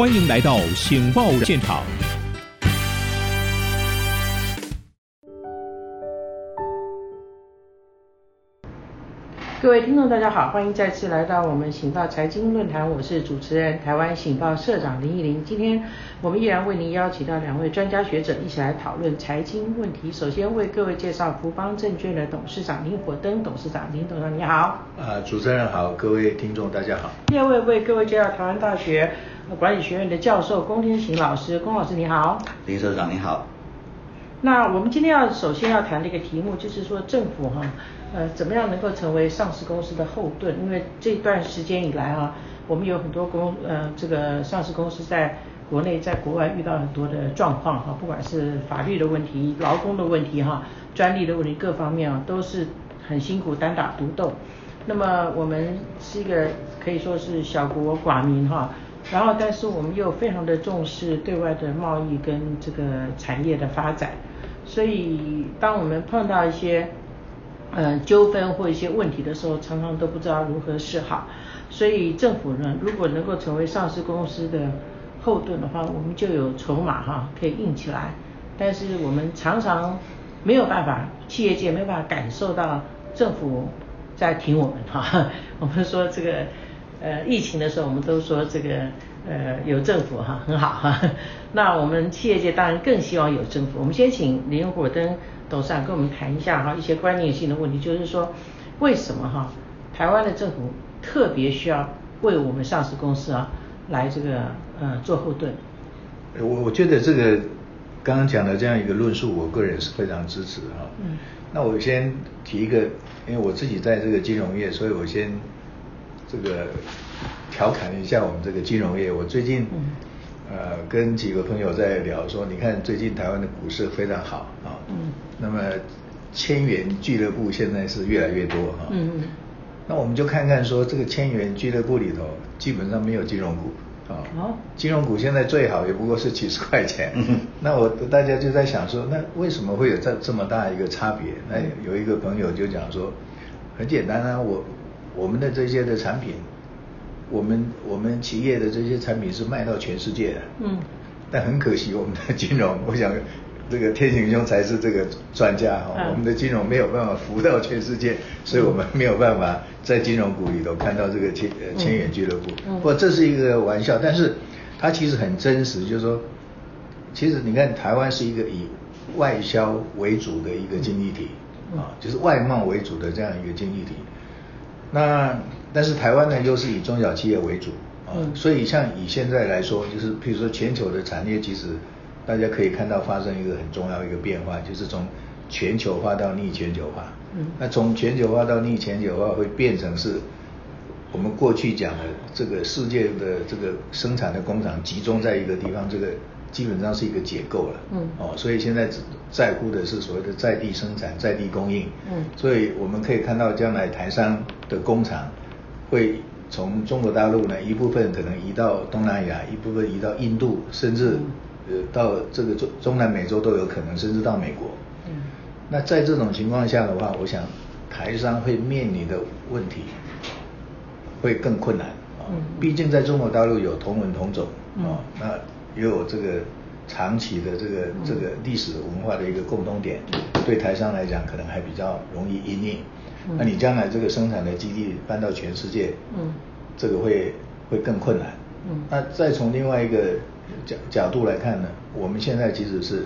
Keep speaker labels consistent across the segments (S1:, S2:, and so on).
S1: 欢迎来到《醒报》现场。
S2: 各位听众，大家好，欢迎再次来到我们醒报财经论坛，我是主持人台湾醒报社长林依林。今天我们依然为您邀请到两位专家学者一起来讨论财经问题。首先为各位介绍福邦证券的董事长林火登董事长，林董事长你好。
S3: 呃，主持人好，各位听众大家好。
S2: 第二位为各位介绍台湾大学管理学院的教授龚天行老师，龚老师你好。
S4: 林社长你好。
S2: 那我们今天要首先要谈的一个题目，就是说政府哈，呃，怎么样能够成为上市公司的后盾？因为这段时间以来哈，我们有很多公呃这个上市公司在国内、在国外遇到很多的状况哈，不管是法律的问题、劳工的问题哈、专利的问题各方面啊，都是很辛苦单打独斗。那么我们是一个可以说是小国寡民哈，然后但是我们又非常的重视对外的贸易跟这个产业的发展。所以，当我们碰到一些嗯纠纷或一些问题的时候，常常都不知道如何是好。所以政府呢，如果能够成为上市公司的后盾的话，我们就有筹码哈，可以硬起来。但是我们常常没有办法，企业界没有办法感受到政府在挺我们哈。我们说这个呃疫情的时候，我们都说这个。呃，有政府哈，很好哈。那我们企业界当然更希望有政府。我们先请林火登董事长跟我们谈一下哈，一些观念性的问题，就是说为什么哈，台湾的政府特别需要为我们上市公司啊来这个呃做后盾。
S3: 我我觉得这个刚刚讲的这样一个论述，我个人是非常支持哈。嗯。那我先提一个，因为我自己在这个金融业，所以我先。这个调侃一下我们这个金融业。我最近呃跟几个朋友在聊说，你看最近台湾的股市非常好啊。嗯。那么千元俱乐部现在是越来越多哈。嗯嗯。那我们就看看说，这个千元俱乐部里头基本上没有金融股啊。哦。金融股现在最好也不过是几十块钱。嗯 那我大家就在想说，那为什么会有这这么大一个差别？那有一个朋友就讲说，很简单啊，我。我们的这些的产品，我们我们企业的这些产品是卖到全世界的，嗯，但很可惜我们的金融，我想这个天行兄才是这个专家哈，我们的金融没有办法服务到全世界，所以我们没有办法在金融股里头看到这个千千元俱乐部。不过这是一个玩笑，但是它其实很真实，就是说，其实你看台湾是一个以外销为主的一个经济体啊，就是外贸为主的这样一个经济体。那但是台湾呢，又是以中小企业为主啊，所以像以现在来说，就是譬如说全球的产业，其实大家可以看到发生一个很重要一个变化，就是从全球化到逆全球化。嗯，那从全球化到逆全球化，会变成是我们过去讲的这个世界的这个生产的工厂集中在一个地方，这个。基本上是一个结构了，嗯，哦，所以现在只在乎的是所谓的在地生产、在地供应，嗯，所以我们可以看到将来台商的工厂会从中国大陆呢一部分可能移到东南亚，一部分移到印度，甚至呃到这个中中南美洲都有可能，甚至到美国，嗯，那在这种情况下的话，我想台商会面临的问题会更困难，嗯，毕竟在中国大陆有同文同种，啊，那。也有这个长期的这个这个历史文化的一个共通点，对台商来讲可能还比较容易因应。那你将来这个生产的基地搬到全世界，嗯，这个会会更困难。嗯，那再从另外一个角角度来看呢，我们现在其实是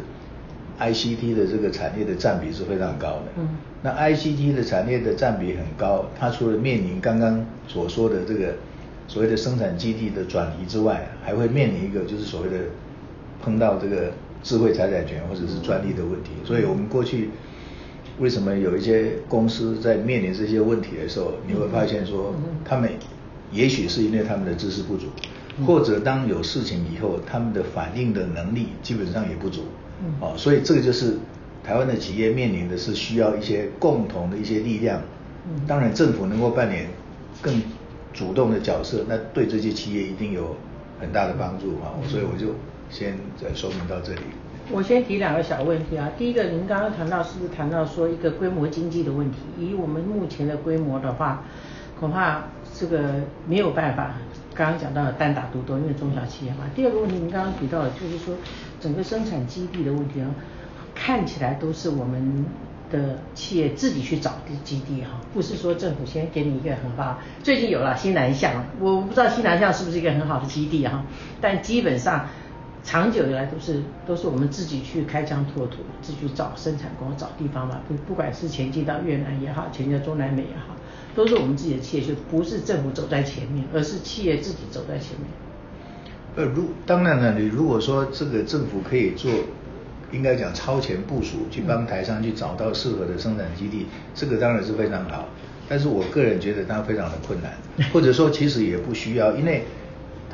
S3: ICT 的这个产业的占比是非常高的。嗯，那 ICT 的产业的占比很高，它除了面临刚刚所说的这个。所谓的生产基地的转移之外，还会面临一个就是所谓的碰到这个智慧财产权或者是专利的问题。所以我们过去为什么有一些公司在面临这些问题的时候，你会发现说，他们也许是因为他们的知识不足，或者当有事情以后，他们的反应的能力基本上也不足。哦，所以这个就是台湾的企业面临的是需要一些共同的一些力量。当然政府能够扮演更。主动的角色，那对这些企业一定有很大的帮助啊！所以我就先再说明到这里。
S2: 我先提两个小问题啊。第一个，您刚刚谈到是不是谈到说一个规模经济的问题？以我们目前的规模的话，恐怕这个没有办法，刚刚讲到单打独斗，因为中小企业嘛。第二个问题，您刚刚提到的，就是说整个生产基地的问题啊，看起来都是我们的企业自己去找的基地哈，不是说政府先给你一个很好。最近有了新南向，我不知道新南向是不是一个很好的基地哈，但基本上长久以来都是都是我们自己去开疆拓土，自己去找生产工找地方嘛，不不管是前进到越南也好，前进到中南美也好。都是我们自己的企业，就不是政府走在前面，而是企业自己走在前面。
S3: 呃，如当然了，你如果说这个政府可以做，应该讲超前部署，去帮台商去找到适合的生产基地，这个当然是非常好。但是我个人觉得它非常的困难，或者说其实也不需要，因为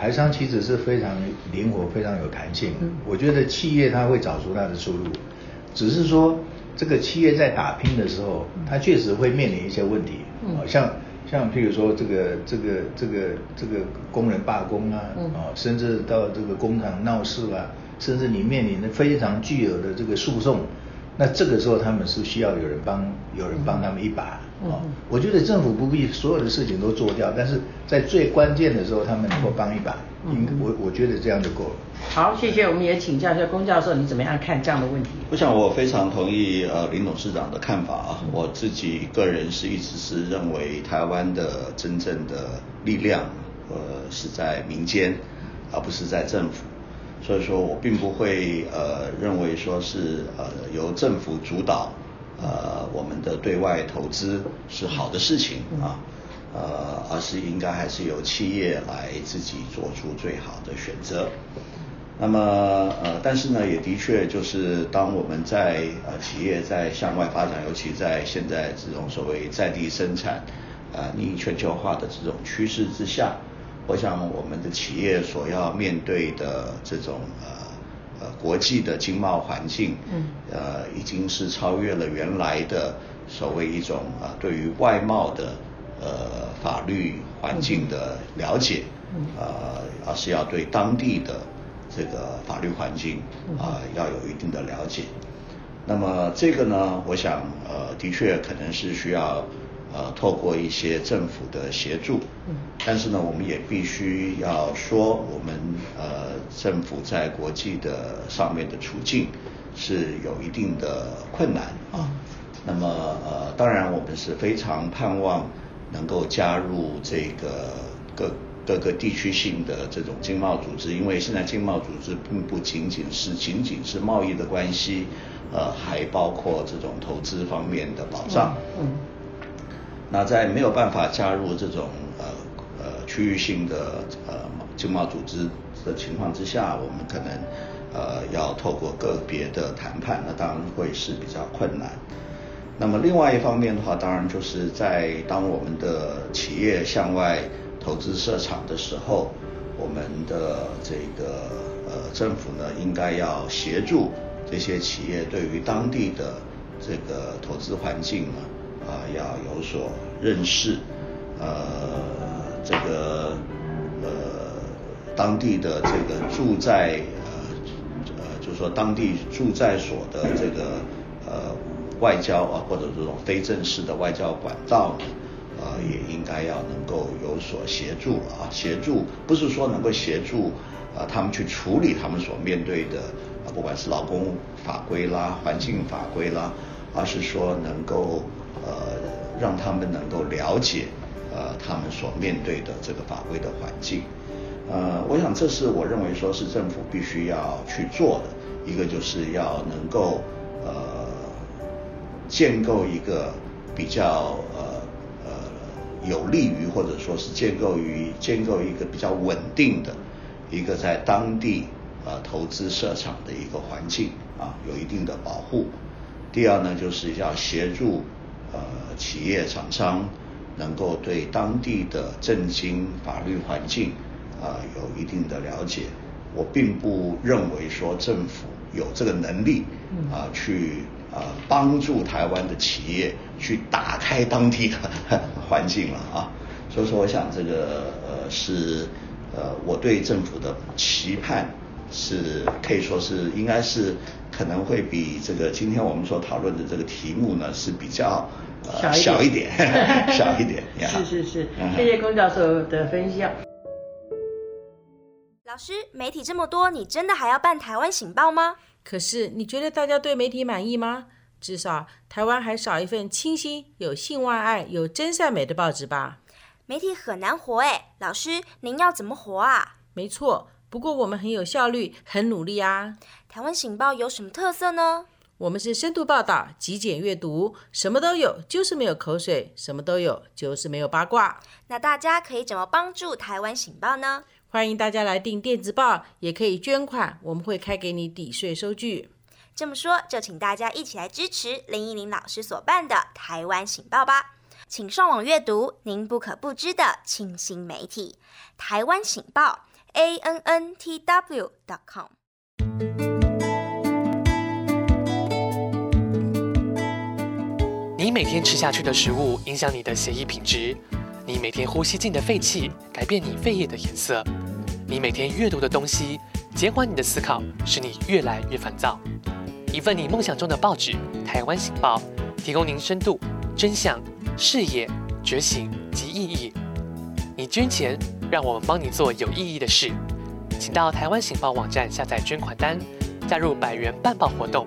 S3: 台商其实是非常灵活、非常有弹性。我觉得企业它会找出它的出路，只是说。这个企业在打拼的时候，它确实会面临一些问题，啊，像像譬如说这个这个这个这个工人罢工啊，啊，甚至到这个工厂闹事啊，甚至你面临的非常巨额的这个诉讼，那这个时候他们是需要有人帮有人帮他们一把，啊，我觉得政府不必所有的事情都做掉，但是在最关键的时候他们能够帮一把，应我我觉得这样就够了。
S2: 好，谢谢。我们也请教一下龚教授，你怎么样看这样的问题？
S4: 我想我非常同意呃林董事长的看法啊。我自己个人是一直是认为台湾的真正的力量呃是在民间，而不是在政府。所以说我并不会呃认为说是呃由政府主导呃我们的对外投资是好的事情啊，呃而是应该还是由企业来自己做出最好的选择。那么呃，但是呢，也的确就是当我们在呃企业在向外发展，尤其在现在这种所谓在地生产，呃逆全球化的这种趋势之下，我想我们的企业所要面对的这种呃呃国际的经贸环境，嗯，呃已经是超越了原来的所谓一种啊对于外贸的呃法律环境的了解，嗯，呃而是要对当地的。这个法律环境啊，要有一定的了解。那么这个呢，我想呃，的确可能是需要呃，透过一些政府的协助。嗯。但是呢，我们也必须要说，我们呃，政府在国际的上面的处境是有一定的困难啊。那么呃，当然我们是非常盼望能够加入这个各。各个地区性的这种经贸组织，因为现在经贸组织并不仅仅是仅仅是贸易的关系，呃，还包括这种投资方面的保障。嗯。那在没有办法加入这种呃呃区域性的呃经贸组织的情况之下，我们可能呃要透过个别的谈判，那当然会是比较困难。那么另外一方面的话，当然就是在当我们的企业向外。投资设厂的时候，我们的这个呃政府呢，应该要协助这些企业对于当地的这个投资环境呢，啊要有所认识，呃这个呃当地的这个住在呃呃就是说当地住在所的这个呃外交啊或者这种非正式的外交管道呢。呃，也应该要能够有所协助啊，协助不是说能够协助啊他们去处理他们所面对的，不管是劳工法规啦、环境法规啦，而是说能够让他们能够了解呃他们所面对的这个法规的环境。呃，我想这是我认为说是政府必须要去做的，一个就是要能够呃建构一个比较呃呃。有利于或者说是建构于建构一个比较稳定的一个在当地呃投资设厂的一个环境啊，有一定的保护。第二呢，就是要协助呃企业厂商能够对当地的政经法律环境啊有一定的了解。我并不认为说政府有这个能力啊去。呃，帮助台湾的企业去打开当地的 环境了啊，所以说我想这个呃是呃我对政府的期盼是可以说是应该是可能会比这个今天我们所讨论的这个题目呢是比较呃小一点，小一点。
S2: 是是是
S4: 嗯，
S2: 谢谢龚教授的分享。
S5: 老师，媒体这么多，你真的还要办台湾醒报吗？
S2: 可是你觉得大家对媒体满意吗？至少台湾还少一份清新、有性外爱、有真善美的报纸吧？
S5: 媒体很难活哎，老师，您要怎么活啊？
S2: 没错，不过我们很有效率，很努力啊。
S5: 台湾醒报有什么特色呢？
S2: 我们是深度报道、极简阅读，什么都有，就是没有口水；什么都有，就是没有八卦。
S5: 那大家可以怎么帮助台湾醒报呢？
S2: 欢迎大家来订电子报，也可以捐款，我们会开给你抵税收据。
S5: 这么说，就请大家一起来支持林依林老师所办的台湾醒报吧。请上网阅读您不可不知的清新媒体——台湾醒报 a n n t w dot com。
S6: 你每天吃下去的食物影响你的血液品质，你每天呼吸进的废气改变你肺液的颜色，你每天阅读的东西减缓你的思考，使你越来越烦躁。一份你梦想中的报纸《台湾醒报》，提供您深度、真相、视野、觉醒及意义。你捐钱，让我们帮你做有意义的事。请到台湾醒报网站下载捐款单，加入百元办报活动，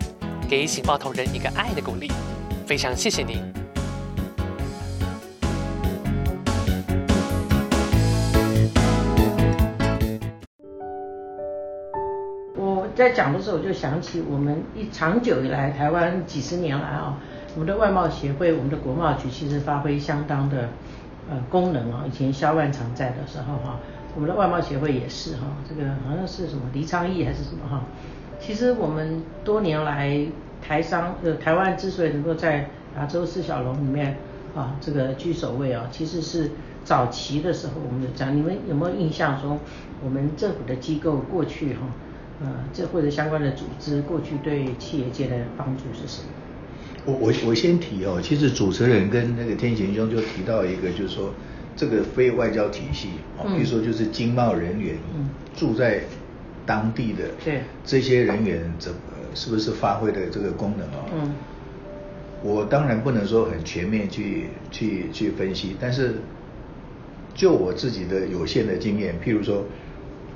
S6: 给醒报同仁一个爱的鼓励。非常谢谢您。
S2: 我在讲的时候，我就想起我们一长久以来，台湾几十年来啊，我们的外贸协会、我们的国贸局其实发挥相当的呃功能啊。以前萧万长在的时候哈、我们的外贸协会也是哈、这个好像是什么黎昌义还是什么哈、其实我们多年来台商呃台湾之所以能够在亚洲四小龙里面啊这个居首位啊，其实是早期的时候我们有讲，你们有没有印象说我们政府的机构过去哈、呃这或者相关的组织过去对企业界的帮助是什么？
S3: 我我我先提哦，其实主持人跟那个天贤兄就提到一个，就是说这个非外交体系比如说就是经贸人员
S2: 嗯
S3: 住在当地的
S2: 对
S3: 这些人员怎么是不是发挥的这个功能哦？
S2: 嗯
S3: 我当然不能说很全面去去去分析，但是就我自己的有限的经验，譬如说，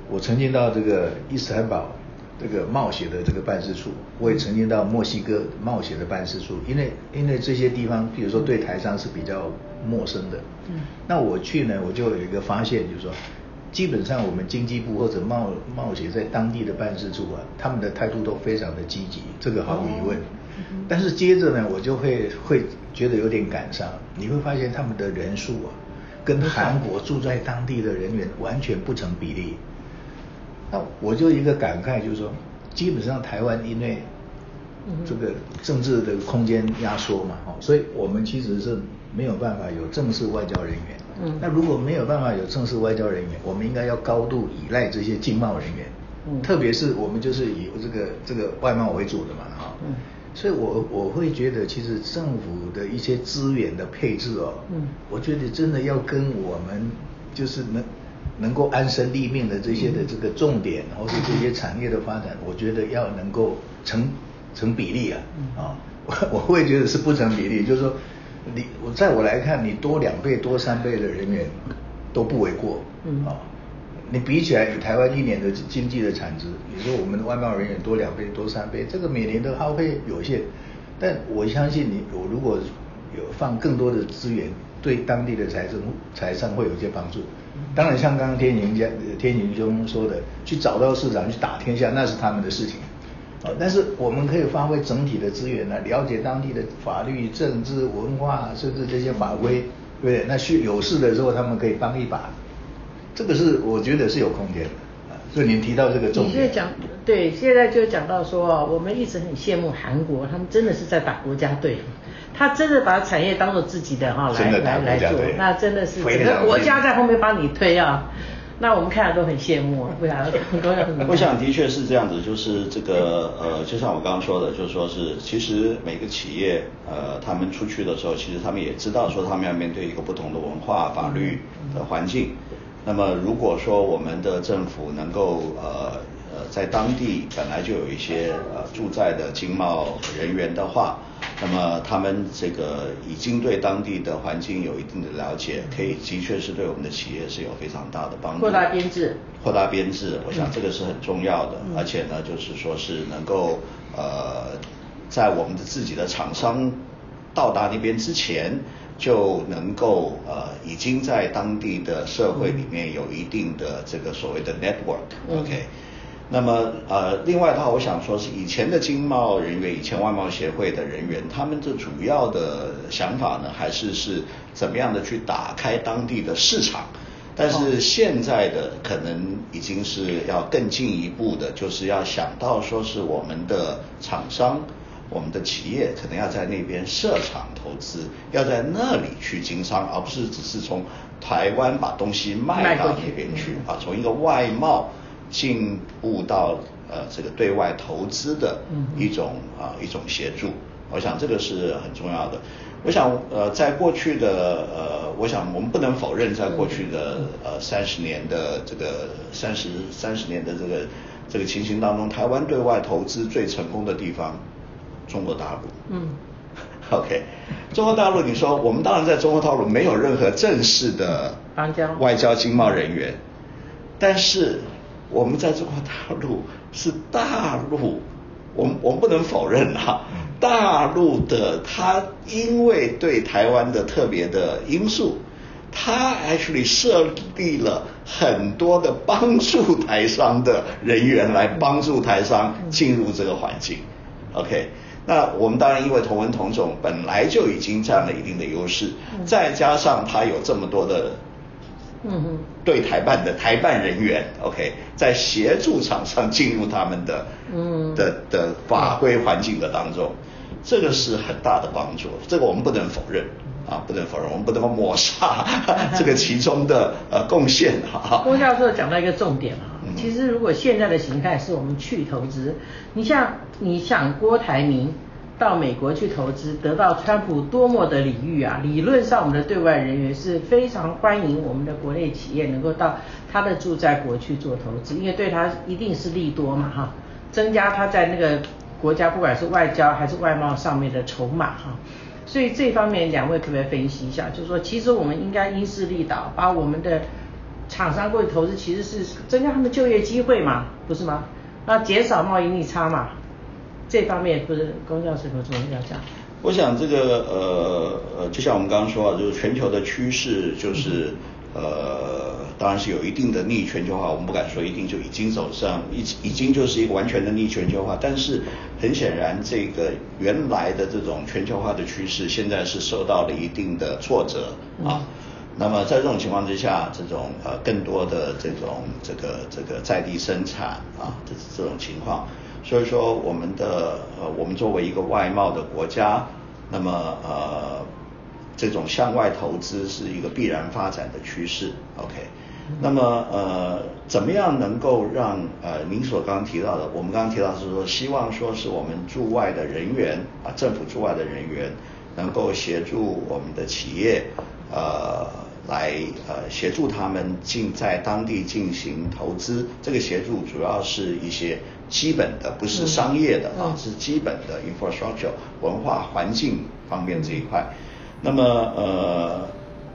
S3: 我曾经到这个伊斯坦堡这个冒险的这个办事处，我也曾经到墨西哥冒险的办事处，因为因为这些地方，比如说对台商是比较陌生的，
S2: 嗯
S3: 那我去呢，我就有一个发现，就是说。基本上，我们经济部或者冒冒险在当地的办事处啊，他们的态度都非常的积极，这个毫无疑问。但是接着呢，我就会会觉得有点感伤。你会发现他们的人数啊，跟韩国住在当地的人员完全不成比例。那我就一个感慨，就是说，基本上台湾因为这个政治的空间压缩嘛，哦，所以我们其实是没有办法有正式外交人员。
S2: 嗯。
S3: 那如果没有办法有正式外交人员，我们应该要高度依赖这些经贸人员。
S2: 嗯。
S3: 特别是我们就是以这个这个外贸为主的嘛，哈、
S2: 嗯。
S3: 所以我我会觉得，其实政府的一些资源的配置哦，
S2: 嗯。
S3: 我觉得真的要跟我们就是能能够安身立命的这些的这个重点，或是这些产业的发展，我觉得要能够成成比例啊，
S2: 嗯。
S3: 啊，我 我会觉得是不成比例，就是说你我在我来看，你多两倍多三倍的人员都不为过，
S2: 嗯。
S3: 啊。你比起来，以台湾一年的经济的产值，你说我们的外贸人员多两倍、多三倍，这个每年的耗费有限，但我相信你，我如果有放更多的资源，对当地的财政财政会有一些帮助。当然，像刚刚天宁家天宁兄说的，去找到市场去打天下，那是他们的事情。啊，但是我们可以发挥整体的资源呢，了解当地的法律、政治、文化，甚至这些法规，对不对？那需有事的时候，他们可以帮一把。这个是我觉得是有空间的啊，所以您提到这个重点，
S2: 现在讲对，现在就讲到说，我们一直很羡慕韩国，他们真的是在打国家队，他真的把产业当做自己的哈、来
S3: 的
S2: 来来做那真的是整个国家在后面帮你推啊，那我们看了都很羡慕啊，为啥很多人很
S4: 我想的确是这样子，就是这个呃，就像我刚刚说的，就是说是其实每个企业呃，他们出去的时候，其实他们也知道说他们要面对一个不同的文化、法律的环境。那么如果说我们的政府能够呃呃在当地本来就有一些呃驻在的经贸人员的话，那么他们这个已经对当地的环境有一定的了解，可以的确是对我们的企业是有非常大的帮助。
S2: 扩大编制，
S4: 扩大编制，我想这个是很重要的，而且呢，就是说是能够呃，在我们的自己的厂商到达那边之前，就能够呃，已经在当地的社会里面有一定的这个所谓的 network，OK。那么呃，另外的话，我想说是以前的经贸人员，以前外贸协会的人员，他们的主要的想法呢，还是是怎么样的去打开当地的市场。但是现在的可能已经是要更进一步的，就是要想到说是我们的厂商、我们的企业可能要在那边设厂投资，要在那里去经商，而不是只是从台湾把东西卖到那边去啊，从一个外贸。进步到呃这个对外投资的一种啊一种协助，我想这个是很重要的。我想呃在过去的呃，我想我们不能否认，在过去的呃三十年的这个三十三十年的这个这个情形当中，台湾对外投资最成功的地方，中国大陆。嗯。OK，中国大陆，你说我们当然在中国大陆没有任何正式的外交经贸人员，但是。我们在中国大陆是大陆，我们我们不能否认啊，大陆的它因为对台湾的特别的因素，它 actually 设立了很多的帮助台商的人员来帮助台商进入这个环境，OK，那我们当然因为同文同种本来就已经占了一定的优势，再加上他有这么多的。嗯哼，对台办的台办人员，OK，在协助厂商进入他们的嗯的的法规环境的当中，这个是很大的帮助，这个我们不能否认啊，不能否认，我们不能够抹杀 这个其中的呃贡献哈。
S2: 郭教授讲到一个重点啊，其实如果现在的形态是我们去投资，你像你想郭台铭。到美国去投资，得到川普多么的礼遇啊！理论上，我们的对外人员是非常欢迎我们的国内企业能够到他的驻在国去做投资，因为对他一定是利多嘛，哈，增加他在那个国家不管是外交还是外贸上面的筹码，哈。所以这方面两位可不可以分析一下？就是说，其实我们应该因势利导，把我们的厂商过去投资，其实是增加他们就业机会嘛，不是吗？那减少贸易逆差嘛。这方面不是公教是否重要讲？
S4: 我想这个呃呃，就像我们刚刚说啊，就是全球的趋势就是呃，当然是有一定的逆全球化，我们不敢说一定就已经走上已已经就是一个完全的逆全球化，但是很显然这个原来的这种全球化的趋势，现在是受到了一定的挫折啊。那么在这种情况之下，这种呃更多的这种这个这个在地生产啊这这种情况。所以说，我们的呃，我们作为一个外贸的国家，那么呃，这种向外投资是一个必然发展的趋势。OK，那么呃，怎么样能够让呃，您所刚刚提到的，我们刚刚提到是说，希望说是我们驻外的人员啊，政府驻外的人员能够协助我们的企业呃，来呃，协助他们进在当地进行投资。这个协助主要是一些。基本的不是商业的啊，是基本的 infrastructure 文化环境方面这一块。那么呃，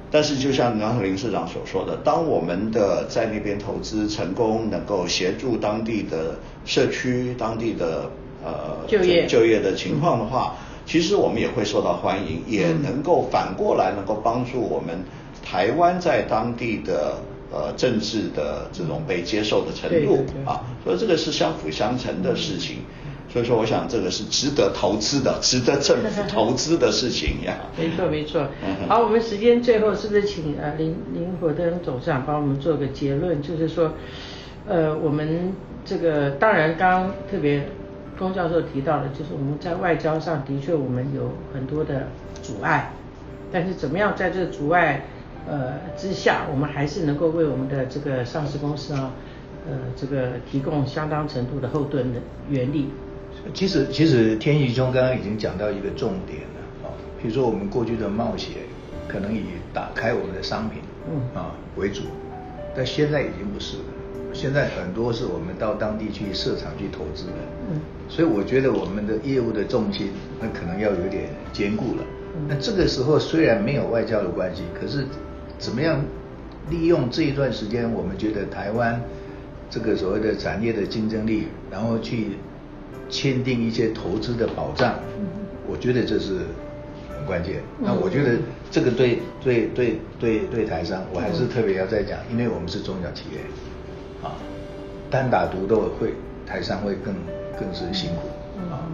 S4: 但是就像刚才林市长所说的，当我们的在那边投资成功，能够协助当地的社区、当地的呃
S2: 就业
S4: 就业的情况的话，其实我们也会受到欢迎，也能够反过来能够帮助我们台湾在当地的。呃，政治的这种被接受的程度啊，所以这个是相辅相成的事情。所以说，我想这个是值得投资的，值得政府投资的事情呀。
S2: 没错，没错。好，我们时间最后是不是请呃林林火登董事长帮我们做个结论？就是说，呃，我们这个当然刚刚特别龚教授提到的，就是我们在外交上的确我们有很多的阻碍，但是怎么样在这个阻碍？呃，之下，我们还是能够为我们的这个上市公司啊，呃，这个提供相当程度的后盾的原力。
S3: 其实，其实天宇兄刚刚已经讲到一个重点了啊，比如说我们过去的冒险可能以打开我们的商品，嗯啊为主，但现在已经不是了。现在很多是我们到当地去设厂去投资的，
S2: 嗯
S3: 所以我觉得我们的业务的重心那可能要有点兼顾了。
S2: 嗯
S3: 那这个时候虽然没有外交的关系，可是怎么样利用这一段时间，我们觉得台湾这个所谓的产业的竞争力，然后去签订一些投资的保障，我觉得这是很关键。那我觉得这个对对对对对台商，我还是特别要再讲，因为我们是中小企业，啊，单打独斗会台商会更更是辛苦啊，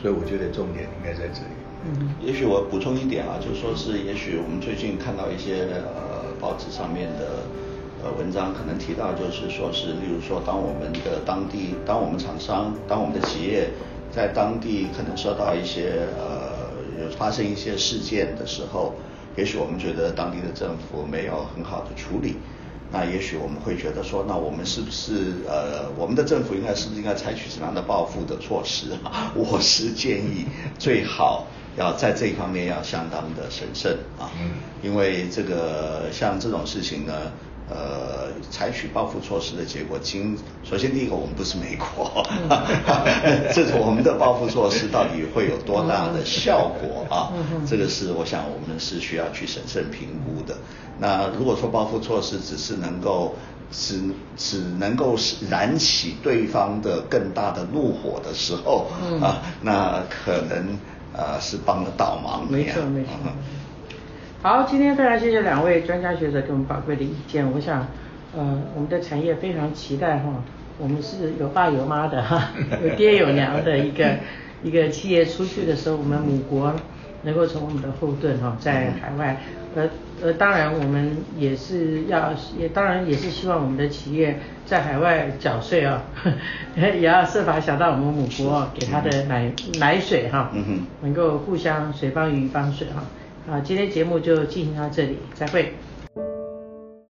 S3: 所以我觉得重点应该在这里。
S2: 嗯
S4: 也许我补充一点啊，就说是，也许我们最近看到一些呃报纸上面的呃文章，可能提到就是说是，例如说，当我们的当地，当我们厂商，当我们的企业在当地可能受到一些呃有发生一些事件的时候，也许我们觉得当地的政府没有很好的处理。那也许我们会觉得说，那我们是不是呃，我们的政府应该是不是应该采取什么样的报复的措施啊？我是建议最好要在这一方面要相当的审慎啊，因为这个像这种事情呢。呃，采取报复措施的结果，经首先第一个，我们不是美国，这种我们的报复措施到底会有多大的效果啊？这个是我想我们是需要去审慎评估的。那如果说报复措施只是能够只只能够燃起对方的更大的怒火的时候啊，那可能呃是帮了倒忙的。
S2: 没错没错。好，今天非常谢谢两位专家学者给我们宝贵的意见。我想，呃，我们的产业非常期待哈，我们是有爸有妈的哈，有爹有娘的一个一个企业出去的时候，我们母国能够成为我们的后盾哈，在海外，呃呃，当然我们也是要，也当然也是希望我们的企业在海外缴税啊，也要设法想到我们母国给他的奶奶水哈，能够互相水帮鱼帮水哈。好，今天节目就进行到这里，再会。